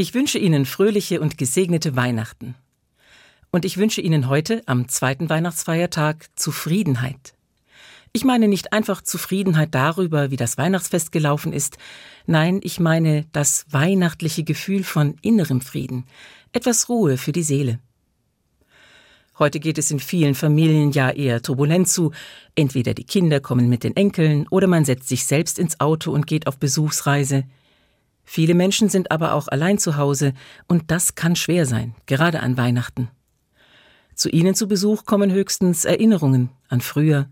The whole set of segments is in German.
Ich wünsche Ihnen fröhliche und gesegnete Weihnachten. Und ich wünsche Ihnen heute, am zweiten Weihnachtsfeiertag, Zufriedenheit. Ich meine nicht einfach Zufriedenheit darüber, wie das Weihnachtsfest gelaufen ist, nein, ich meine das weihnachtliche Gefühl von innerem Frieden, etwas Ruhe für die Seele. Heute geht es in vielen Familien ja eher turbulent zu. Entweder die Kinder kommen mit den Enkeln oder man setzt sich selbst ins Auto und geht auf Besuchsreise. Viele Menschen sind aber auch allein zu Hause und das kann schwer sein, gerade an Weihnachten. Zu ihnen zu Besuch kommen höchstens Erinnerungen an früher,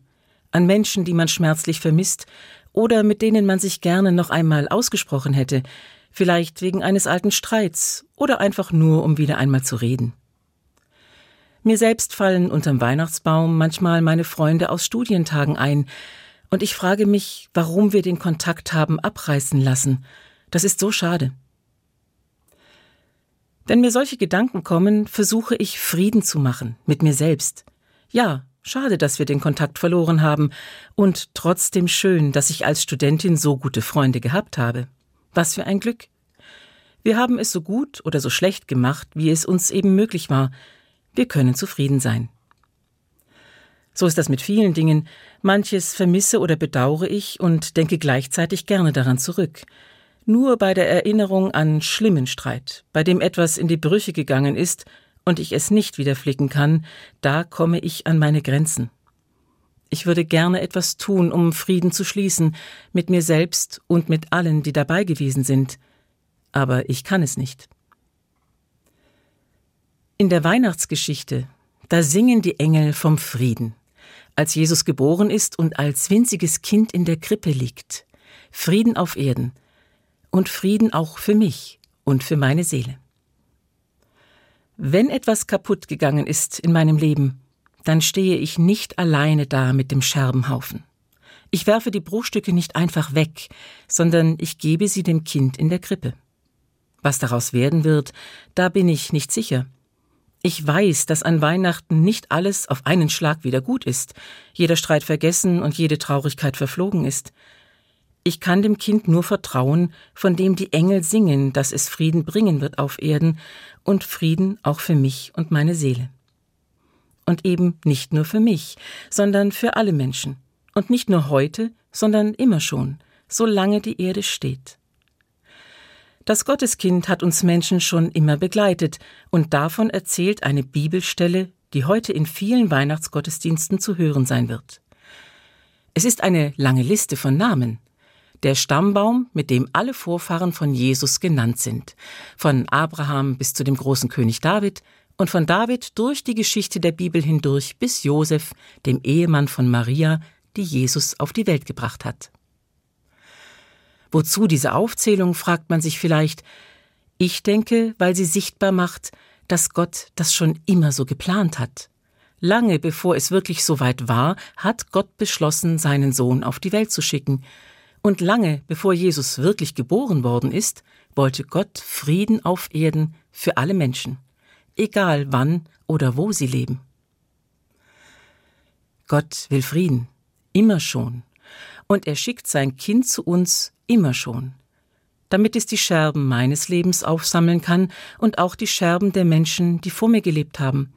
an Menschen, die man schmerzlich vermisst oder mit denen man sich gerne noch einmal ausgesprochen hätte, vielleicht wegen eines alten Streits oder einfach nur, um wieder einmal zu reden. Mir selbst fallen unterm Weihnachtsbaum manchmal meine Freunde aus Studientagen ein, und ich frage mich, warum wir den Kontakt haben abreißen lassen das ist so schade. Wenn mir solche Gedanken kommen, versuche ich Frieden zu machen mit mir selbst. Ja, schade, dass wir den Kontakt verloren haben, und trotzdem schön, dass ich als Studentin so gute Freunde gehabt habe. Was für ein Glück. Wir haben es so gut oder so schlecht gemacht, wie es uns eben möglich war. Wir können zufrieden sein. So ist das mit vielen Dingen. Manches vermisse oder bedauere ich und denke gleichzeitig gerne daran zurück. Nur bei der Erinnerung an schlimmen Streit, bei dem etwas in die Brüche gegangen ist und ich es nicht wieder flicken kann, da komme ich an meine Grenzen. Ich würde gerne etwas tun, um Frieden zu schließen, mit mir selbst und mit allen, die dabei gewesen sind, aber ich kann es nicht. In der Weihnachtsgeschichte, da singen die Engel vom Frieden, als Jesus geboren ist und als winziges Kind in der Krippe liegt. Frieden auf Erden, und Frieden auch für mich und für meine Seele. Wenn etwas kaputt gegangen ist in meinem Leben, dann stehe ich nicht alleine da mit dem Scherbenhaufen. Ich werfe die Bruchstücke nicht einfach weg, sondern ich gebe sie dem Kind in der Krippe. Was daraus werden wird, da bin ich nicht sicher. Ich weiß, dass an Weihnachten nicht alles auf einen Schlag wieder gut ist, jeder Streit vergessen und jede Traurigkeit verflogen ist. Ich kann dem Kind nur vertrauen, von dem die Engel singen, dass es Frieden bringen wird auf Erden und Frieden auch für mich und meine Seele. Und eben nicht nur für mich, sondern für alle Menschen. Und nicht nur heute, sondern immer schon, solange die Erde steht. Das Gotteskind hat uns Menschen schon immer begleitet, und davon erzählt eine Bibelstelle, die heute in vielen Weihnachtsgottesdiensten zu hören sein wird. Es ist eine lange Liste von Namen, der Stammbaum, mit dem alle Vorfahren von Jesus genannt sind, von Abraham bis zu dem großen König David und von David durch die Geschichte der Bibel hindurch bis Josef, dem Ehemann von Maria, die Jesus auf die Welt gebracht hat. Wozu diese Aufzählung, fragt man sich vielleicht. Ich denke, weil sie sichtbar macht, dass Gott das schon immer so geplant hat. Lange bevor es wirklich so weit war, hat Gott beschlossen, seinen Sohn auf die Welt zu schicken, und lange bevor Jesus wirklich geboren worden ist, wollte Gott Frieden auf Erden für alle Menschen, egal wann oder wo sie leben. Gott will Frieden, immer schon, und er schickt sein Kind zu uns immer schon, damit es die Scherben meines Lebens aufsammeln kann und auch die Scherben der Menschen, die vor mir gelebt haben,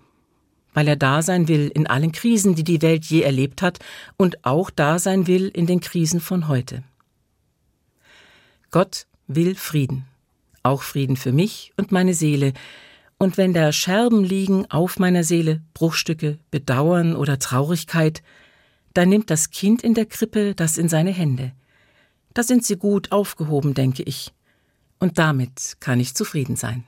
weil er da sein will in allen Krisen, die die Welt je erlebt hat, und auch da sein will in den Krisen von heute. Gott will Frieden, auch Frieden für mich und meine Seele, und wenn da Scherben liegen auf meiner Seele, Bruchstücke, Bedauern oder Traurigkeit, dann nimmt das Kind in der Krippe das in seine Hände. Da sind sie gut aufgehoben, denke ich, und damit kann ich zufrieden sein.